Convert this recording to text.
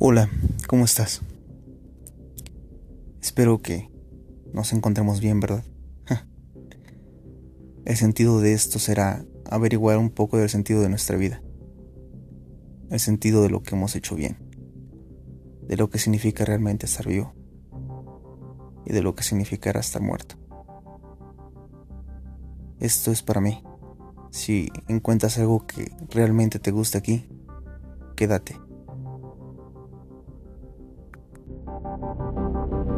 Hola, ¿cómo estás? Espero que nos encontremos bien, ¿verdad? El sentido de esto será averiguar un poco del sentido de nuestra vida, el sentido de lo que hemos hecho bien, de lo que significa realmente estar vivo y de lo que significará estar muerto. Esto es para mí. Si encuentras algo que realmente te gusta aquí, quédate Thank you.